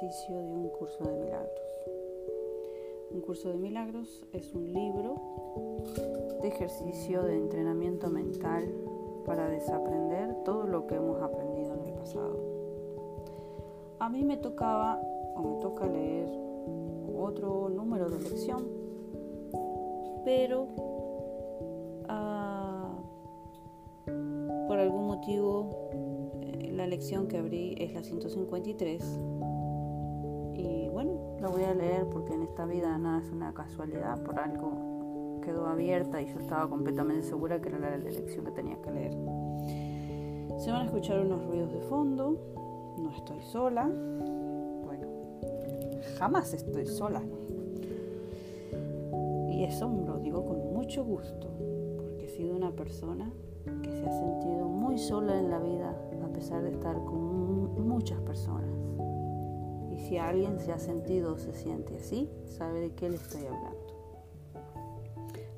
ejercicio de un curso de milagros. Un curso de milagros es un libro de ejercicio de entrenamiento mental para desaprender todo lo que hemos aprendido en el pasado. A mí me tocaba o me toca leer otro número de lección, pero ah, por algún motivo eh, la lección que abrí es la 153 y la voy a leer porque en esta vida nada es una casualidad, por algo quedó abierta y yo estaba completamente segura que era la lección que tenía que leer. Se van a escuchar unos ruidos de fondo, no estoy sola, bueno, jamás estoy sola. Y eso lo digo con mucho gusto, porque he sido una persona que se ha sentido muy sola en la vida a pesar de estar con muchas personas. Si alguien se ha sentido o se siente así, sabe de qué le estoy hablando.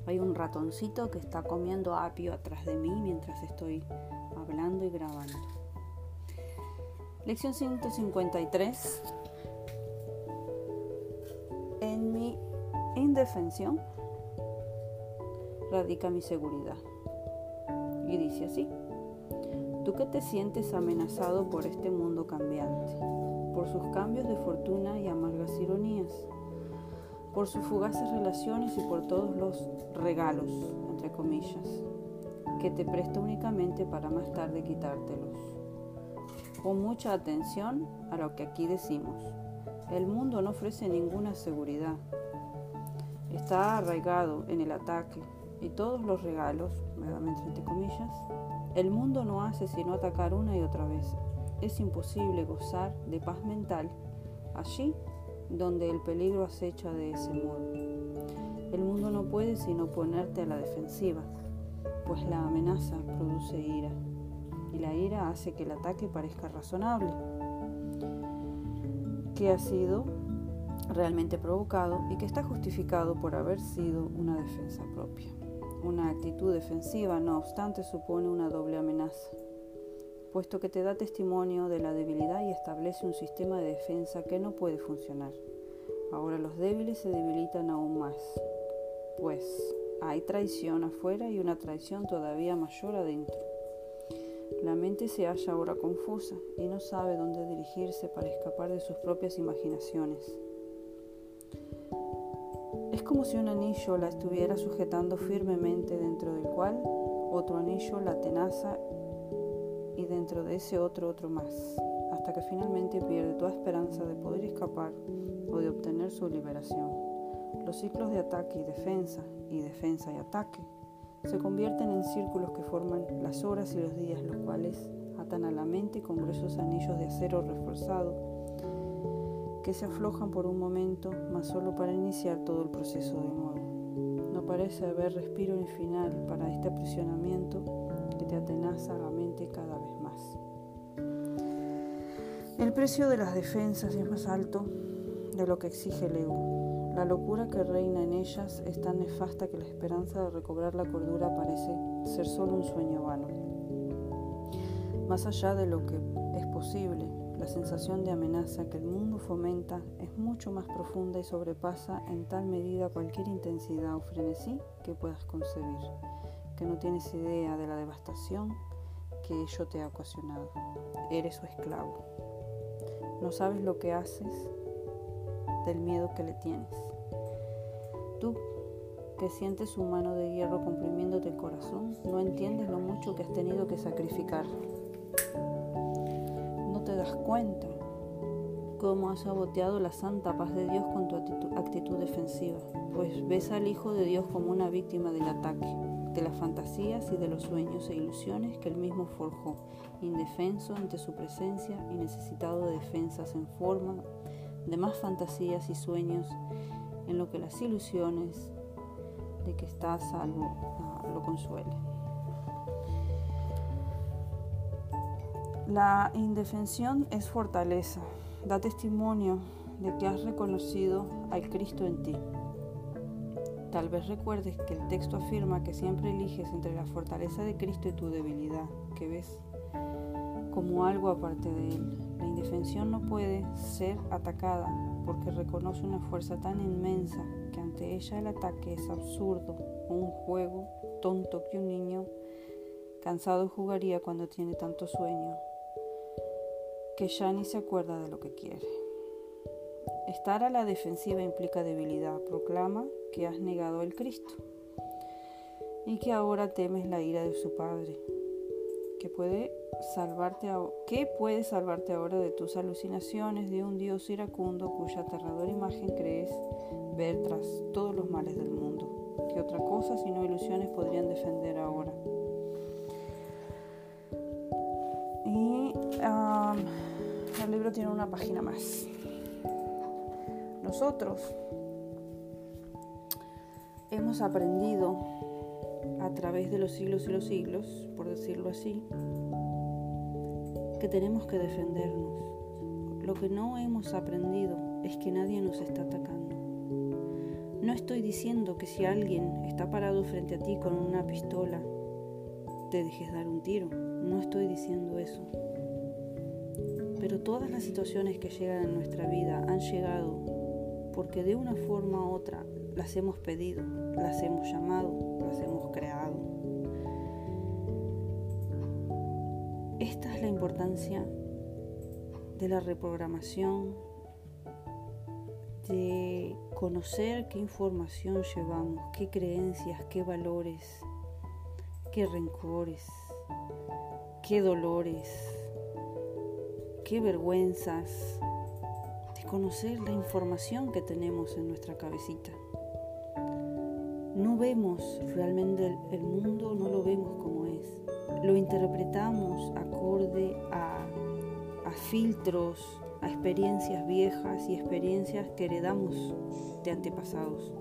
Hay un ratoncito que está comiendo apio atrás de mí mientras estoy hablando y grabando. Lección 153. En mi indefensión radica mi seguridad. Y dice así, tú que te sientes amenazado por este mundo cambiante, por sus cambios de fortuna y amargas ironías, por sus fugaces relaciones y por todos los regalos, entre comillas, que te presta únicamente para más tarde quitártelos. Con mucha atención a lo que aquí decimos. El mundo no ofrece ninguna seguridad. Está arraigado en el ataque y todos los regalos, nuevamente entre comillas, el mundo no hace sino atacar una y otra vez. Es imposible gozar de paz mental allí donde el peligro acecha de ese modo. El mundo no puede sino ponerte a la defensiva pues la amenaza produce ira y la ira hace que el ataque parezca razonable, que ha sido realmente provocado y que está justificado por haber sido una defensa propia. Una actitud defensiva, no obstante, supone una doble amenaza, puesto que te da testimonio de la debilidad y establece un sistema de defensa que no puede funcionar. Ahora los débiles se debilitan aún más, pues hay traición afuera y una traición todavía mayor adentro. La mente se halla ahora confusa y no sabe dónde dirigirse para escapar de sus propias imaginaciones. Es como si un anillo la estuviera sujetando firmemente dentro del cual otro anillo la tenaza y dentro de ese otro otro más, hasta que finalmente pierde toda esperanza de poder escapar o de obtener su liberación. Los ciclos de ataque y defensa y defensa y ataque se convierten en círculos que forman las horas y los días, los cuales atan a la mente con gruesos anillos de acero reforzado que se aflojan por un momento, mas solo para iniciar todo el proceso de nuevo. No parece haber respiro ni final para este aprisionamiento que te atenaza la cada vez más. El precio de las defensas es más alto de lo que exige el ego. La locura que reina en ellas es tan nefasta que la esperanza de recobrar la cordura parece ser solo un sueño vano. Más allá de lo que es posible, la sensación de amenaza que el mundo fomenta es mucho más profunda y sobrepasa en tal medida cualquier intensidad o frenesí que puedas concebir, que no tienes idea de la devastación que ello te ha ocasionado. Eres su esclavo. No sabes lo que haces del miedo que le tienes. Tú, que sientes su mano de hierro comprimiéndote el corazón, no entiendes lo mucho que has tenido que sacrificar. No te das cuenta cómo has saboteado la santa paz de Dios con tu actitud, actitud defensiva, pues ves al Hijo de Dios como una víctima del ataque, de las fantasías y de los sueños e ilusiones que él mismo forjó, indefenso ante su presencia y necesitado de defensas en forma de más fantasías y sueños en lo que las ilusiones de que está a salvo ah, lo consuelen. La indefensión es fortaleza, da testimonio de que has reconocido al Cristo en ti. Tal vez recuerdes que el texto afirma que siempre eliges entre la fortaleza de Cristo y tu debilidad, que ves como algo aparte de él. La indefensión no puede ser atacada porque reconoce una fuerza tan inmensa que ante ella el ataque es absurdo un juego tonto que un niño cansado jugaría cuando tiene tanto sueño que ya ni se acuerda de lo que quiere. Estar a la defensiva implica debilidad, proclama que has negado el Cristo y que ahora temes la ira de su Padre, que puede salvarte ¿qué puede salvarte ahora de tus alucinaciones de un Dios iracundo cuya aterradora imagen crees ver tras todos los males del mundo? ¿Qué otra cosa sino ilusiones podrían defender ahora? Y el libro tiene una página más. Nosotros hemos aprendido a través de los siglos y los siglos, por decirlo así, que tenemos que defendernos. Lo que no hemos aprendido es que nadie nos está atacando. No estoy diciendo que si alguien está parado frente a ti con una pistola, te dejes dar un tiro. No estoy diciendo eso. Pero todas las situaciones que llegan en nuestra vida han llegado porque de una forma u otra las hemos pedido, las hemos llamado, las hemos creado. Esta es la importancia de la reprogramación, de conocer qué información llevamos, qué creencias, qué valores, qué rencores, qué dolores, qué vergüenzas, de conocer la información que tenemos en nuestra cabecita. No vemos realmente el mundo, no lo vemos como es. Lo interpretamos acorde a, a filtros, a experiencias viejas y experiencias que heredamos de antepasados.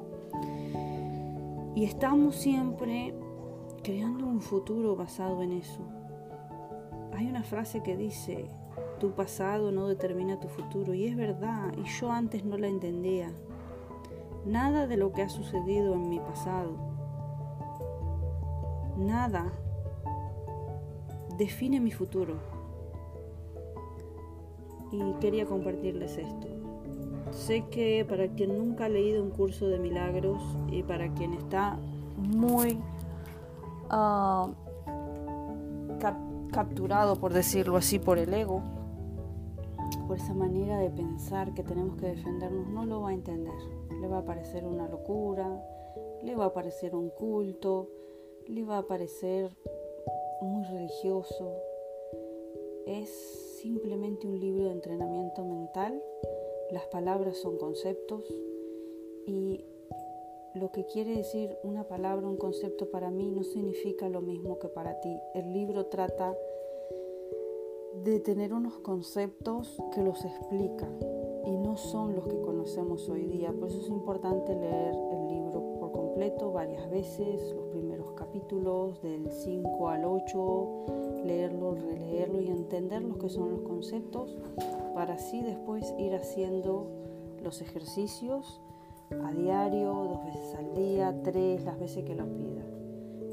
Y estamos siempre creando un futuro basado en eso. Hay una frase que dice, tu pasado no determina tu futuro, y es verdad, y yo antes no la entendía. Nada de lo que ha sucedido en mi pasado, nada define mi futuro. Y quería compartirles esto. Sé que para quien nunca ha leído un curso de milagros y para quien está muy ah, capturado, por decirlo así, por el ego, por esa manera de pensar que tenemos que defendernos, no lo va a entender. Le va a parecer una locura, le va a parecer un culto, le va a parecer muy religioso. Es simplemente un libro de entrenamiento mental. Las palabras son conceptos y lo que quiere decir una palabra, un concepto para mí no significa lo mismo que para ti. El libro trata de tener unos conceptos que los explican y no son los que conocemos hoy día. Por eso es importante leer el libro por completo varias veces, los primeros capítulos del 5 al 8, leerlo, releerlo y entender lo que son los conceptos para así después ir haciendo los ejercicios a diario, dos veces al día, tres, las veces que lo pida.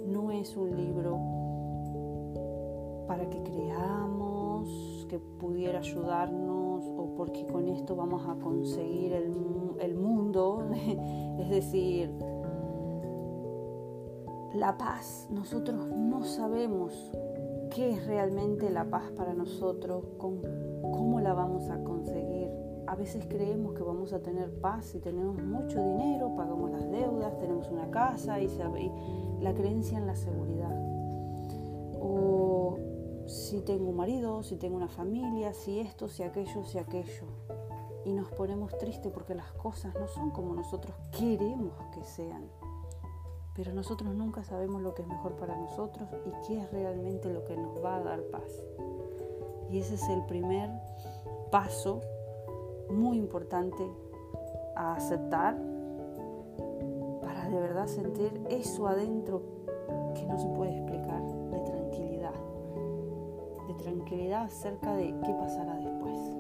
No es un libro para que creamos que pudiera ayudarnos o porque con esto vamos a conseguir el, el mundo, es decir, la paz. Nosotros no sabemos qué es realmente la paz para nosotros, cómo la vamos a conseguir. A veces creemos que vamos a tener paz si tenemos mucho dinero, pagamos las deudas, tenemos una casa y la creencia en la seguridad. Si tengo un marido, si tengo una familia, si esto, si aquello, si aquello. Y nos ponemos tristes porque las cosas no son como nosotros queremos que sean. Pero nosotros nunca sabemos lo que es mejor para nosotros y qué es realmente lo que nos va a dar paz. Y ese es el primer paso muy importante a aceptar para de verdad sentir eso adentro que no se puede explicar tranquilidad acerca de qué pasará después.